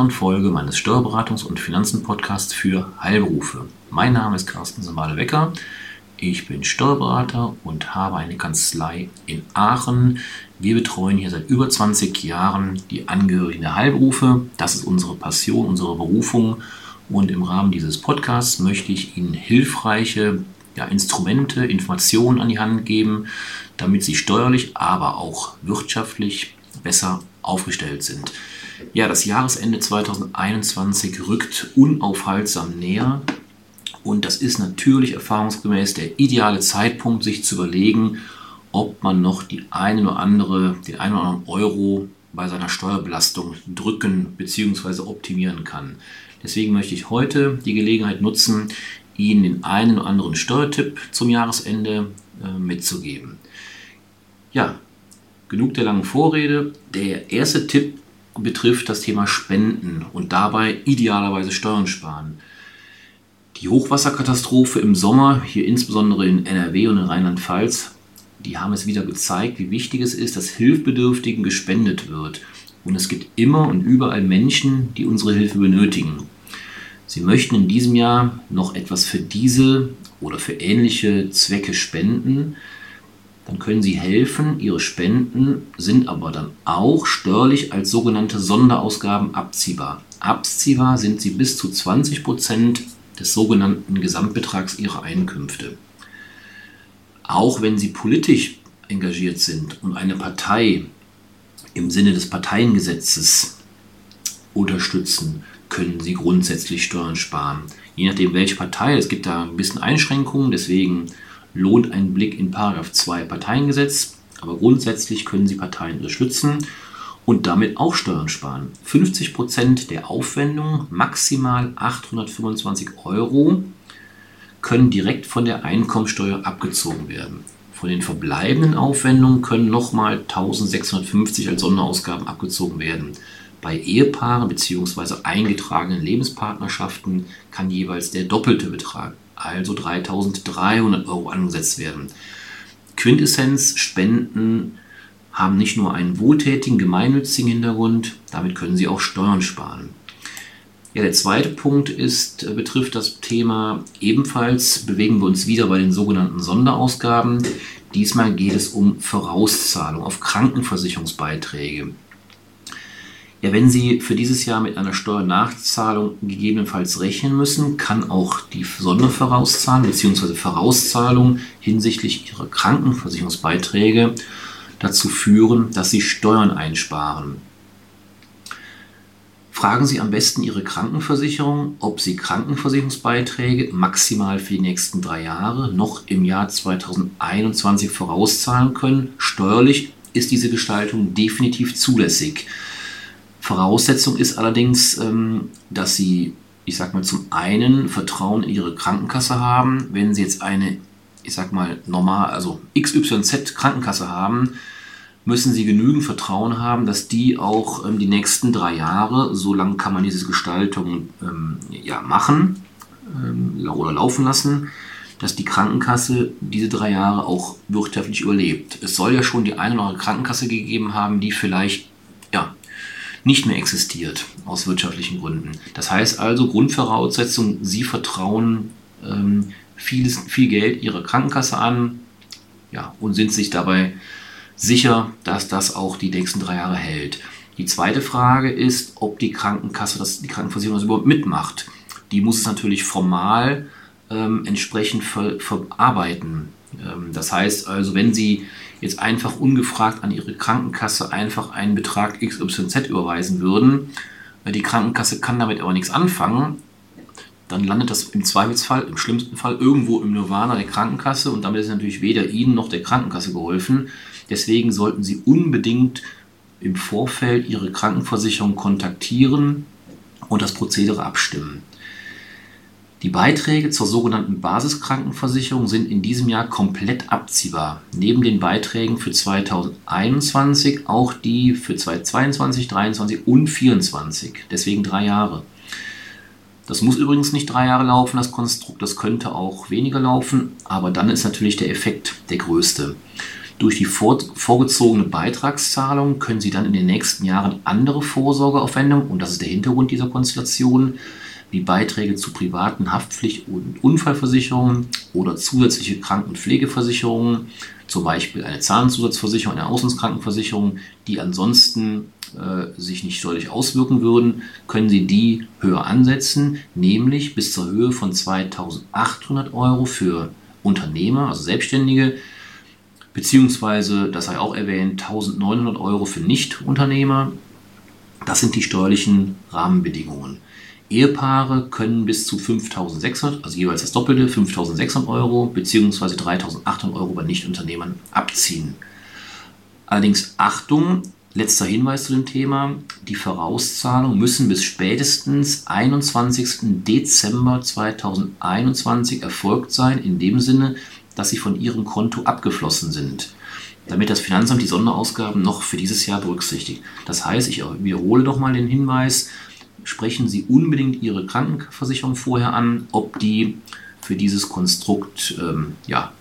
weiteren Folge meines Steuerberatungs- und Finanzen-Podcasts für Heilberufe. Mein Name ist Carsten Samale-Wecker. Ich bin Steuerberater und habe eine Kanzlei in Aachen. Wir betreuen hier seit über 20 Jahren die Angehörigen der Heilberufe. Das ist unsere Passion, unsere Berufung. Und im Rahmen dieses Podcasts möchte ich Ihnen hilfreiche ja, Instrumente, Informationen an die Hand geben, damit Sie steuerlich, aber auch wirtschaftlich besser aufgestellt sind. Ja, das Jahresende 2021 rückt unaufhaltsam näher und das ist natürlich erfahrungsgemäß der ideale Zeitpunkt, sich zu überlegen, ob man noch die eine oder andere, den einen oder anderen Euro bei seiner Steuerbelastung drücken bzw. optimieren kann. Deswegen möchte ich heute die Gelegenheit nutzen, Ihnen den einen oder anderen Steuertipp zum Jahresende äh, mitzugeben. Ja, genug der langen Vorrede. Der erste Tipp betrifft das Thema Spenden und dabei idealerweise Steuern sparen. Die Hochwasserkatastrophe im Sommer, hier insbesondere in NRW und in Rheinland-Pfalz, die haben es wieder gezeigt, wie wichtig es ist, dass Hilfbedürftigen gespendet wird. Und es gibt immer und überall Menschen, die unsere Hilfe benötigen. Sie möchten in diesem Jahr noch etwas für diese oder für ähnliche Zwecke spenden dann können Sie helfen. Ihre Spenden sind aber dann auch steuerlich als sogenannte Sonderausgaben abziehbar. Abziehbar sind sie bis zu 20 Prozent des sogenannten Gesamtbetrags Ihrer Einkünfte. Auch wenn Sie politisch engagiert sind und eine Partei im Sinne des Parteiengesetzes unterstützen, können Sie grundsätzlich Steuern sparen. Je nachdem, welche Partei, es gibt da ein bisschen Einschränkungen, deswegen lohnt ein Blick in 2 Parteiengesetz, aber grundsätzlich können Sie Parteien unterstützen und damit auch Steuern sparen. 50% der Aufwendungen, maximal 825 Euro, können direkt von der Einkommensteuer abgezogen werden. Von den verbleibenden Aufwendungen können nochmal 1650 als Sonderausgaben abgezogen werden. Bei Ehepaaren bzw. eingetragenen Lebenspartnerschaften kann jeweils der doppelte Betrag also 3300 Euro angesetzt werden. Quintessenz, Spenden haben nicht nur einen wohltätigen, gemeinnützigen Hintergrund, damit können sie auch Steuern sparen. Ja, der zweite Punkt ist, äh, betrifft das Thema ebenfalls, bewegen wir uns wieder bei den sogenannten Sonderausgaben. Diesmal geht es um Vorauszahlung auf Krankenversicherungsbeiträge. Ja, wenn Sie für dieses Jahr mit einer Steuernachzahlung gegebenenfalls rechnen müssen, kann auch die Sondervorauszahlung bzw. Vorauszahlung hinsichtlich Ihrer Krankenversicherungsbeiträge dazu führen, dass Sie Steuern einsparen. Fragen Sie am besten Ihre Krankenversicherung, ob Sie Krankenversicherungsbeiträge maximal für die nächsten drei Jahre noch im Jahr 2021 vorauszahlen können. Steuerlich ist diese Gestaltung definitiv zulässig. Voraussetzung ist allerdings, ähm, dass Sie, ich sag mal, zum einen Vertrauen in Ihre Krankenkasse haben. Wenn Sie jetzt eine, ich sag mal, normal, also XYZ Krankenkasse haben, müssen Sie genügend Vertrauen haben, dass die auch ähm, die nächsten drei Jahre, so lange kann man diese Gestaltung ähm, ja, machen oder laufen lassen, dass die Krankenkasse diese drei Jahre auch wirtschaftlich überlebt. Es soll ja schon die eine oder andere Krankenkasse gegeben haben, die vielleicht nicht mehr existiert aus wirtschaftlichen Gründen. Das heißt also, Grundvoraussetzung, Sie vertrauen ähm, vieles, viel Geld Ihrer Krankenkasse an ja, und sind sich dabei sicher, dass das auch die nächsten drei Jahre hält. Die zweite Frage ist, ob die Krankenkasse, das, die Krankenversicherung das überhaupt mitmacht. Die muss es natürlich formal ähm, entsprechend ver, verarbeiten. Ähm, das heißt also, wenn Sie jetzt einfach ungefragt an Ihre Krankenkasse einfach einen Betrag XYZ überweisen würden, äh, die Krankenkasse kann damit aber nichts anfangen, dann landet das im Zweifelsfall, im schlimmsten Fall, irgendwo im Nirvana der Krankenkasse und damit ist natürlich weder Ihnen noch der Krankenkasse geholfen. Deswegen sollten Sie unbedingt im Vorfeld Ihre Krankenversicherung kontaktieren und das Prozedere abstimmen. Die Beiträge zur sogenannten Basiskrankenversicherung sind in diesem Jahr komplett abziehbar. Neben den Beiträgen für 2021 auch die für 2022, 2023 und 2024. Deswegen drei Jahre. Das muss übrigens nicht drei Jahre laufen, das Konstrukt. Das könnte auch weniger laufen, aber dann ist natürlich der Effekt der größte. Durch die vorgezogene Beitragszahlung können Sie dann in den nächsten Jahren andere Vorsorgeaufwendungen, und das ist der Hintergrund dieser Konstellation, wie Beiträge zu privaten Haftpflicht- und Unfallversicherungen oder zusätzliche Kranken- und Pflegeversicherungen, zum Beispiel eine Zahnzusatzversicherung, eine Auslandskrankenversicherung, die ansonsten äh, sich nicht steuerlich auswirken würden, können Sie die höher ansetzen, nämlich bis zur Höhe von 2800 Euro für Unternehmer, also Selbstständige, beziehungsweise, das sei auch erwähnt, 1900 Euro für Nichtunternehmer. Das sind die steuerlichen Rahmenbedingungen. Ehepaare können bis zu 5.600, also jeweils das Doppelte, 5.600 Euro bzw. 3.800 Euro bei Nichtunternehmern abziehen. Allerdings Achtung, letzter Hinweis zu dem Thema, die Vorauszahlungen müssen bis spätestens 21. Dezember 2021 erfolgt sein, in dem Sinne, dass sie von ihrem Konto abgeflossen sind damit das Finanzamt die Sonderausgaben noch für dieses Jahr berücksichtigt. Das heißt, ich wiederhole doch mal den Hinweis, sprechen Sie unbedingt Ihre Krankenversicherung vorher an, ob die für dieses Konstrukt ähm, ja,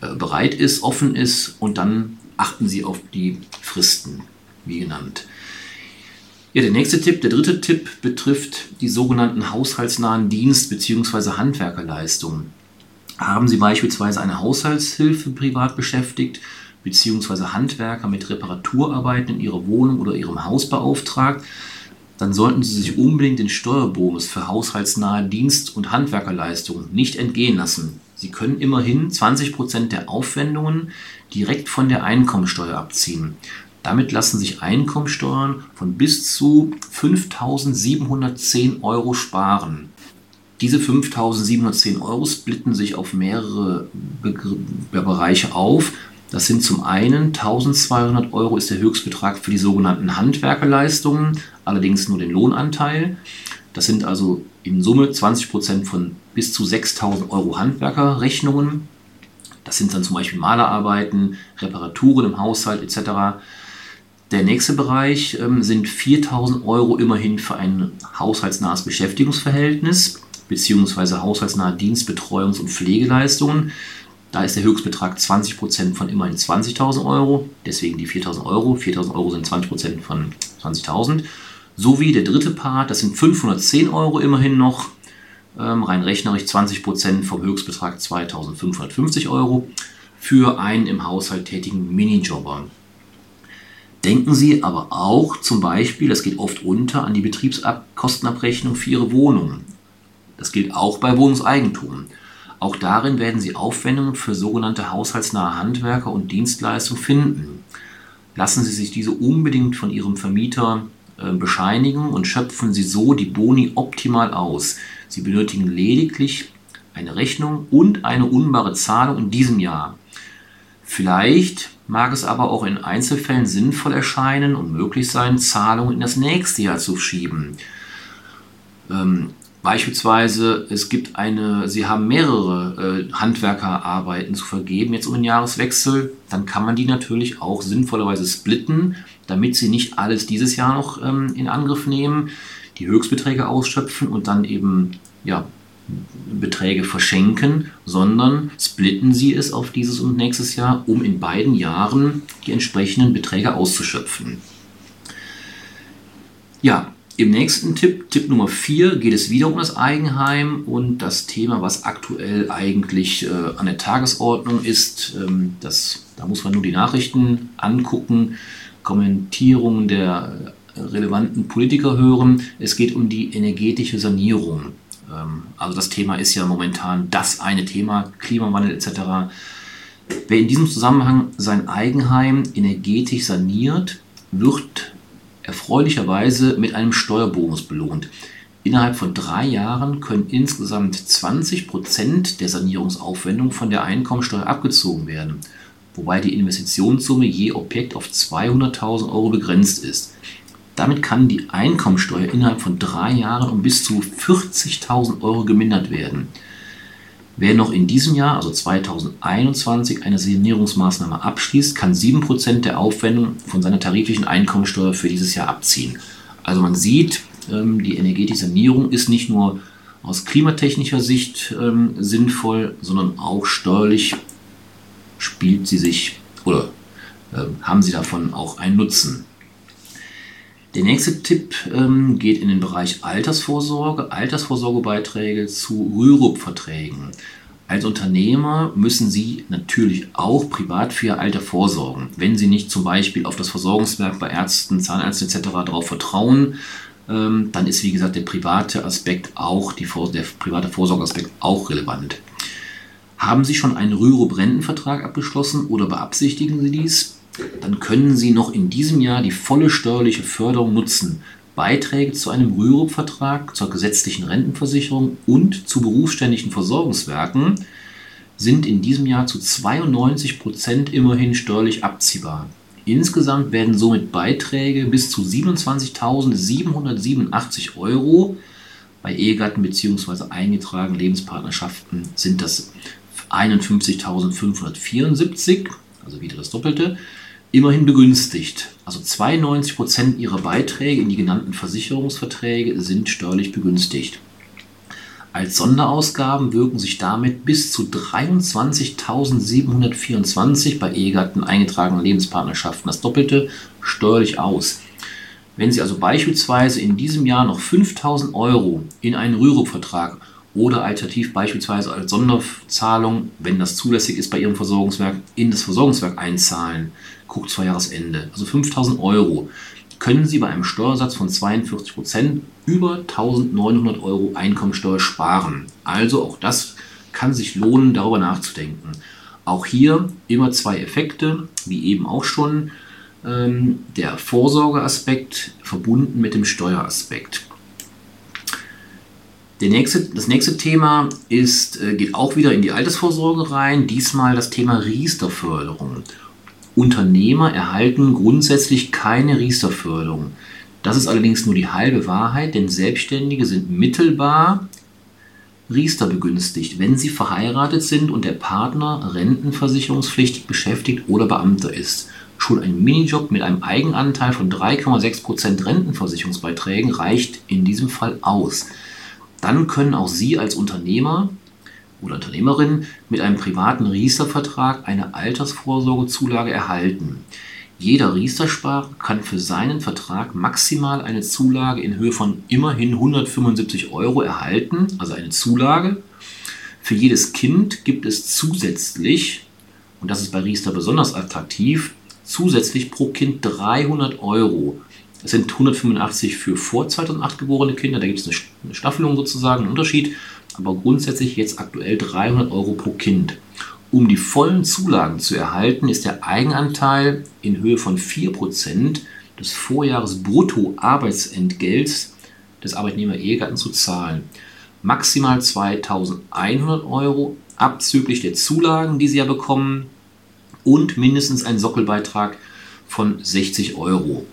äh, bereit ist, offen ist und dann achten Sie auf die Fristen, wie genannt. Ja, der nächste Tipp, der dritte Tipp betrifft die sogenannten haushaltsnahen Dienst- bzw. Handwerkerleistungen. Haben Sie beispielsweise eine Haushaltshilfe privat beschäftigt, bzw. Handwerker mit Reparaturarbeiten in Ihrer Wohnung oder Ihrem Haus beauftragt, dann sollten Sie sich unbedingt den Steuerbonus für haushaltsnahe Dienst- und Handwerkerleistungen nicht entgehen lassen. Sie können immerhin 20% der Aufwendungen direkt von der Einkommensteuer abziehen. Damit lassen sich Einkommensteuern von bis zu 5.710 Euro sparen. Diese 5.710 Euro splitten sich auf mehrere Be Bereiche auf. Das sind zum einen 1200 Euro ist der Höchstbetrag für die sogenannten Handwerkerleistungen, allerdings nur den Lohnanteil. Das sind also in Summe 20% von bis zu 6000 Euro Handwerkerrechnungen. Das sind dann zum Beispiel Malerarbeiten, Reparaturen im Haushalt etc. Der nächste Bereich ähm, sind 4000 Euro immerhin für ein haushaltsnahes Beschäftigungsverhältnis bzw. haushaltsnahe Dienstbetreuungs- und Pflegeleistungen. Da ist der Höchstbetrag 20% von immerhin 20.000 Euro, deswegen die 4.000 Euro. 4.000 Euro sind 20% von 20.000. Sowie der dritte Part, das sind 510 Euro immerhin noch, ähm, rein rechnerisch 20% vom Höchstbetrag 2.550 Euro für einen im Haushalt tätigen Minijobber. Denken Sie aber auch zum Beispiel, das geht oft unter, an die Betriebskostenabrechnung für Ihre Wohnung. Das gilt auch bei Wohnungseigentum. Auch darin werden Sie Aufwendungen für sogenannte haushaltsnahe Handwerker und Dienstleistungen finden. Lassen Sie sich diese unbedingt von Ihrem Vermieter bescheinigen und schöpfen Sie so die Boni optimal aus. Sie benötigen lediglich eine Rechnung und eine unbare Zahlung in diesem Jahr. Vielleicht mag es aber auch in Einzelfällen sinnvoll erscheinen und möglich sein, Zahlungen in das nächste Jahr zu schieben. Ähm, Beispielsweise, es gibt eine, Sie haben mehrere äh, Handwerkerarbeiten zu vergeben, jetzt um den Jahreswechsel, dann kann man die natürlich auch sinnvollerweise splitten, damit Sie nicht alles dieses Jahr noch ähm, in Angriff nehmen, die Höchstbeträge ausschöpfen und dann eben ja, Beträge verschenken, sondern splitten Sie es auf dieses und nächstes Jahr, um in beiden Jahren die entsprechenden Beträge auszuschöpfen. Ja, im nächsten Tipp, Tipp Nummer 4, geht es wieder um das Eigenheim und das Thema, was aktuell eigentlich äh, an der Tagesordnung ist. Ähm, das, da muss man nur die Nachrichten angucken, Kommentierungen der relevanten Politiker hören. Es geht um die energetische Sanierung. Ähm, also das Thema ist ja momentan das eine Thema, Klimawandel etc. Wer in diesem Zusammenhang sein Eigenheim energetisch saniert, wird erfreulicherweise mit einem Steuerbonus belohnt. Innerhalb von drei Jahren können insgesamt 20% der Sanierungsaufwendung von der Einkommensteuer abgezogen werden, wobei die Investitionssumme je Objekt auf 200.000 Euro begrenzt ist. Damit kann die Einkommensteuer innerhalb von drei Jahren um bis zu 40.000 Euro gemindert werden. Wer noch in diesem Jahr, also 2021, eine Sanierungsmaßnahme abschließt, kann 7% der Aufwendung von seiner tariflichen Einkommensteuer für dieses Jahr abziehen. Also man sieht, ähm, die energetische Sanierung ist nicht nur aus klimatechnischer Sicht ähm, sinnvoll, sondern auch steuerlich spielt sie sich oder äh, haben Sie davon auch einen Nutzen. Der nächste Tipp ähm, geht in den Bereich Altersvorsorge, Altersvorsorgebeiträge zu Rürup-Verträgen. Als Unternehmer müssen Sie natürlich auch privat für Ihr Alter vorsorgen. Wenn Sie nicht zum Beispiel auf das Versorgungswerk bei Ärzten, Zahnärzten etc. darauf vertrauen, ähm, dann ist wie gesagt der private Aspekt auch, die, der private Vorsorgeaspekt auch relevant. Haben Sie schon einen Rürup-Rentenvertrag abgeschlossen oder beabsichtigen Sie dies? Dann können Sie noch in diesem Jahr die volle steuerliche Förderung nutzen. Beiträge zu einem Rürup-Vertrag, zur gesetzlichen Rentenversicherung und zu berufsständischen Versorgungswerken sind in diesem Jahr zu 92 Prozent immerhin steuerlich abziehbar. Insgesamt werden somit Beiträge bis zu 27.787 Euro bei Ehegatten bzw. eingetragenen Lebenspartnerschaften sind das 51.574, also wieder das Doppelte, immerhin begünstigt. Also 92% ihrer Beiträge in die genannten Versicherungsverträge sind steuerlich begünstigt. Als Sonderausgaben wirken sich damit bis zu 23.724 bei Ehegatten eingetragenen Lebenspartnerschaften das Doppelte steuerlich aus. Wenn Sie also beispielsweise in diesem Jahr noch 5.000 Euro in einen Rürup-Vertrag oder alternativ beispielsweise als Sonderzahlung, wenn das zulässig ist bei Ihrem Versorgungswerk, in das Versorgungswerk einzahlen, guckt zwei Jahresende, also 5000 Euro, können Sie bei einem Steuersatz von 42 Prozent über 1900 Euro Einkommensteuer sparen. Also auch das kann sich lohnen, darüber nachzudenken. Auch hier immer zwei Effekte, wie eben auch schon ähm, der Vorsorgeaspekt verbunden mit dem Steueraspekt. Nächste, das nächste Thema ist, äh, geht auch wieder in die Altersvorsorge rein, diesmal das Thema Riester-Förderung. Unternehmer erhalten grundsätzlich keine Riester-Förderung. Das ist allerdings nur die halbe Wahrheit, denn Selbstständige sind mittelbar Riester begünstigt, wenn sie verheiratet sind und der Partner rentenversicherungspflichtig beschäftigt oder Beamter ist. Schon ein Minijob mit einem Eigenanteil von 3,6% Rentenversicherungsbeiträgen reicht in diesem Fall aus. Dann können auch Sie als Unternehmer oder Unternehmerin mit einem privaten Riester-Vertrag eine Altersvorsorgezulage erhalten. Jeder Riester-Sparer kann für seinen Vertrag maximal eine Zulage in Höhe von immerhin 175 Euro erhalten, also eine Zulage. Für jedes Kind gibt es zusätzlich, und das ist bei Riester besonders attraktiv, zusätzlich pro Kind 300 Euro. Es sind 185 für vor 2008 geborene Kinder, da gibt es eine Staffelung sozusagen, einen Unterschied aber grundsätzlich jetzt aktuell 300 Euro pro Kind. Um die vollen Zulagen zu erhalten, ist der Eigenanteil in Höhe von 4% des Vorjahres Bruttoarbeitsentgelts des Arbeitnehmer-Ehegatten zu zahlen. Maximal 2100 Euro abzüglich der Zulagen, die Sie ja bekommen, und mindestens ein Sockelbeitrag von 60 Euro.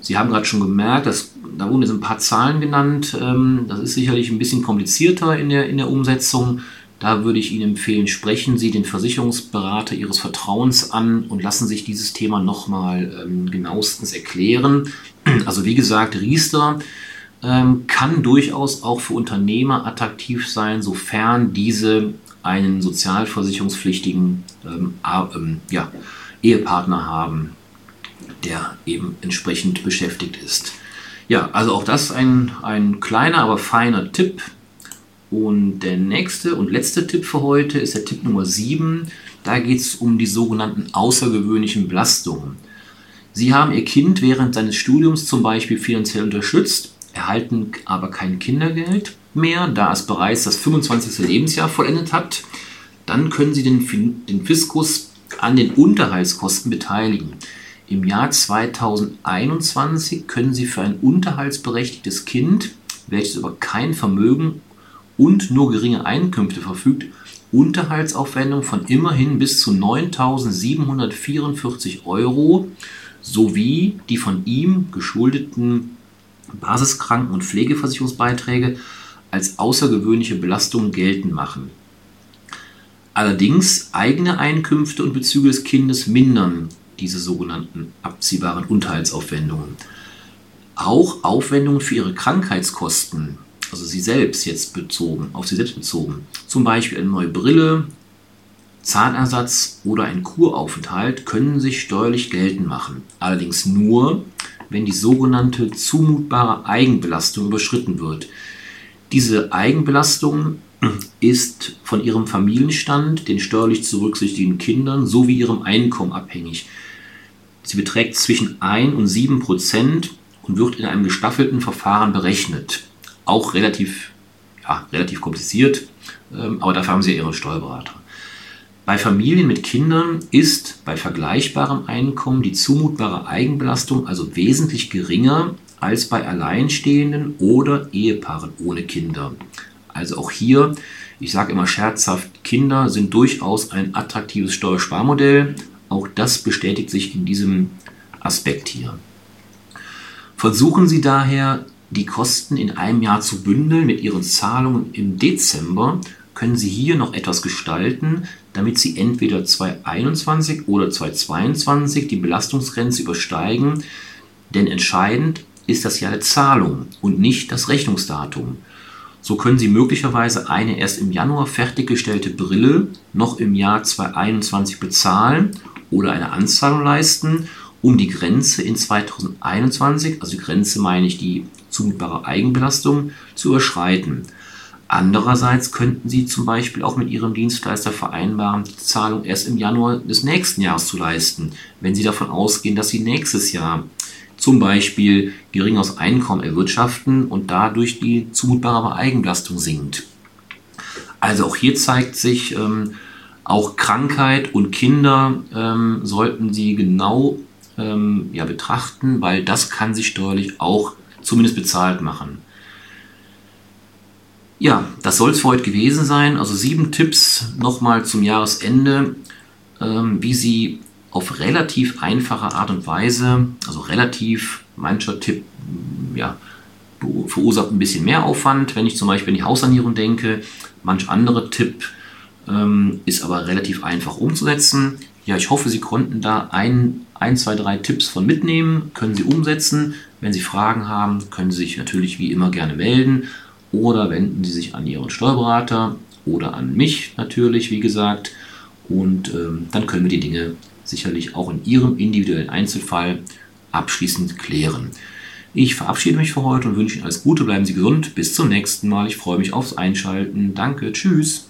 Sie haben gerade schon gemerkt, dass, da wurden jetzt ein paar Zahlen genannt. Ähm, das ist sicherlich ein bisschen komplizierter in der, in der Umsetzung. Da würde ich Ihnen empfehlen, sprechen Sie den Versicherungsberater Ihres Vertrauens an und lassen sich dieses Thema nochmal ähm, genauestens erklären. Also wie gesagt, Riester ähm, kann durchaus auch für Unternehmer attraktiv sein, sofern diese einen sozialversicherungspflichtigen ähm, ähm, ja, Ehepartner haben der eben entsprechend beschäftigt ist. Ja, also auch das ein, ein kleiner, aber feiner Tipp. Und der nächste und letzte Tipp für heute ist der Tipp Nummer 7. Da geht es um die sogenannten außergewöhnlichen Belastungen. Sie haben Ihr Kind während seines Studiums zum Beispiel finanziell unterstützt, erhalten aber kein Kindergeld mehr, da es bereits das 25. Lebensjahr vollendet hat. Dann können Sie den, den Fiskus an den Unterhaltskosten beteiligen. Im Jahr 2021 können Sie für ein unterhaltsberechtigtes Kind, welches über kein Vermögen und nur geringe Einkünfte verfügt, Unterhaltsaufwendungen von immerhin bis zu 9.744 Euro sowie die von ihm geschuldeten Basiskranken- und Pflegeversicherungsbeiträge als außergewöhnliche Belastung geltend machen. Allerdings eigene Einkünfte und Bezüge des Kindes mindern diese sogenannten abziehbaren Unterhaltsaufwendungen. Auch Aufwendungen für ihre Krankheitskosten, also sie selbst jetzt bezogen, auf sie selbst bezogen, zum Beispiel eine neue Brille Zahnersatz oder ein Kuraufenthalt können sich steuerlich geltend machen. Allerdings nur, wenn die sogenannte zumutbare Eigenbelastung überschritten wird. Diese Eigenbelastung ist von ihrem Familienstand, den steuerlich zu berücksichtigenden Kindern sowie ihrem Einkommen abhängig. Sie beträgt zwischen 1 und 7 Prozent und wird in einem gestaffelten Verfahren berechnet. Auch relativ, ja, relativ kompliziert, ähm, aber dafür haben Sie ja Ihre Steuerberater. Bei Familien mit Kindern ist bei vergleichbarem Einkommen die zumutbare Eigenbelastung also wesentlich geringer als bei Alleinstehenden oder Ehepaaren ohne Kinder. Also auch hier, ich sage immer scherzhaft, Kinder sind durchaus ein attraktives Steuersparmodell. Auch das bestätigt sich in diesem Aspekt hier. Versuchen Sie daher, die Kosten in einem Jahr zu bündeln mit Ihren Zahlungen im Dezember, können Sie hier noch etwas gestalten, damit Sie entweder 2021 oder 2022 die Belastungsgrenze übersteigen, denn entscheidend ist das Jahr der Zahlung und nicht das Rechnungsdatum. So können Sie möglicherweise eine erst im Januar fertiggestellte Brille noch im Jahr 2021 bezahlen oder eine Anzahlung leisten, um die Grenze in 2021, also die Grenze meine ich die zumutbare Eigenbelastung, zu überschreiten. Andererseits könnten Sie zum Beispiel auch mit Ihrem Dienstleister vereinbaren, die Zahlung erst im Januar des nächsten Jahres zu leisten, wenn Sie davon ausgehen, dass Sie nächstes Jahr zum Beispiel geringeres Einkommen erwirtschaften und dadurch die zumutbare Eigenbelastung sinkt. Also auch hier zeigt sich, ähm, auch Krankheit und Kinder ähm, sollten Sie genau ähm, ja, betrachten, weil das kann sich steuerlich auch zumindest bezahlt machen. Ja, das soll es für heute gewesen sein. Also sieben Tipps nochmal zum Jahresende, ähm, wie Sie auf relativ einfache Art und Weise, also relativ, mancher Tipp, ja, verursacht ein bisschen mehr Aufwand, wenn ich zum Beispiel an die Haussanierung denke. Manch anderer Tipp ähm, ist aber relativ einfach umzusetzen. Ja, ich hoffe, Sie konnten da ein, ein, zwei, drei Tipps von mitnehmen, können Sie umsetzen. Wenn Sie Fragen haben, können Sie sich natürlich wie immer gerne melden oder wenden Sie sich an Ihren Steuerberater oder an mich natürlich, wie gesagt. Und ähm, dann können wir die Dinge sicherlich auch in Ihrem individuellen Einzelfall abschließend klären. Ich verabschiede mich für heute und wünsche Ihnen alles Gute, bleiben Sie gesund. Bis zum nächsten Mal. Ich freue mich aufs Einschalten. Danke, tschüss.